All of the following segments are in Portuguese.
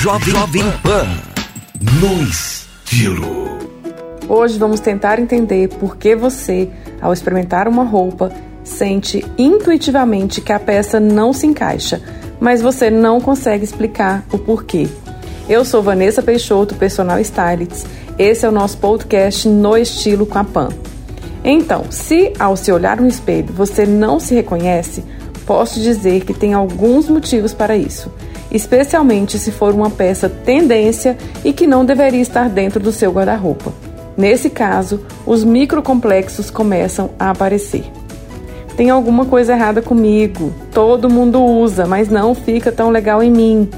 Jovem, Jovem Pan no estilo. Hoje vamos tentar entender por que você, ao experimentar uma roupa, sente intuitivamente que a peça não se encaixa, mas você não consegue explicar o porquê. Eu sou Vanessa Peixoto, personal stylist. Esse é o nosso podcast No Estilo com a Pan. Então, se ao se olhar no espelho você não se reconhece, posso dizer que tem alguns motivos para isso, especialmente se for uma peça tendência e que não deveria estar dentro do seu guarda-roupa. Nesse caso, os microcomplexos começam a aparecer. Tem alguma coisa errada comigo. Todo mundo usa, mas não fica tão legal em mim.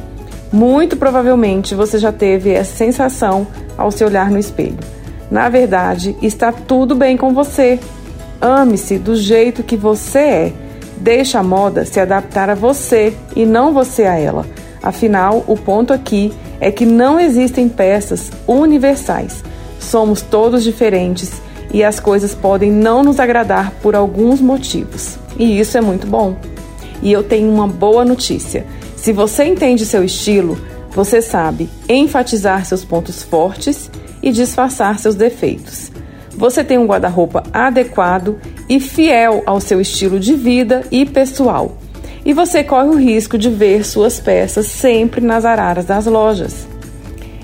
Muito provavelmente você já teve essa sensação ao se olhar no espelho. Na verdade, está tudo bem com você. Ame-se do jeito que você é. Deixe a moda se adaptar a você e não você a ela. Afinal, o ponto aqui é que não existem peças universais. Somos todos diferentes e as coisas podem não nos agradar por alguns motivos. E isso é muito bom. E eu tenho uma boa notícia. Se você entende seu estilo, você sabe enfatizar seus pontos fortes e disfarçar seus defeitos. Você tem um guarda-roupa adequado e fiel ao seu estilo de vida e pessoal. E você corre o risco de ver suas peças sempre nas araras das lojas.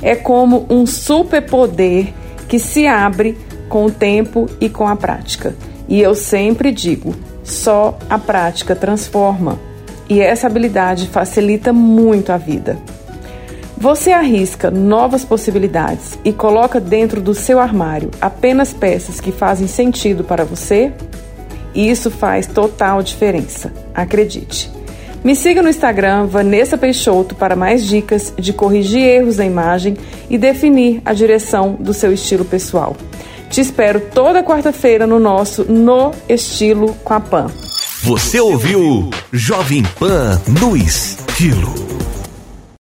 É como um superpoder que se abre com o tempo e com a prática. E eu sempre digo: só a prática transforma. E essa habilidade facilita muito a vida. Você arrisca novas possibilidades e coloca dentro do seu armário apenas peças que fazem sentido para você? Isso faz total diferença, acredite. Me siga no Instagram Vanessa Peixoto para mais dicas de corrigir erros na imagem e definir a direção do seu estilo pessoal. Te espero toda quarta-feira no nosso No Estilo com a Pan. Você ouviu Jovem Pan no Estilo.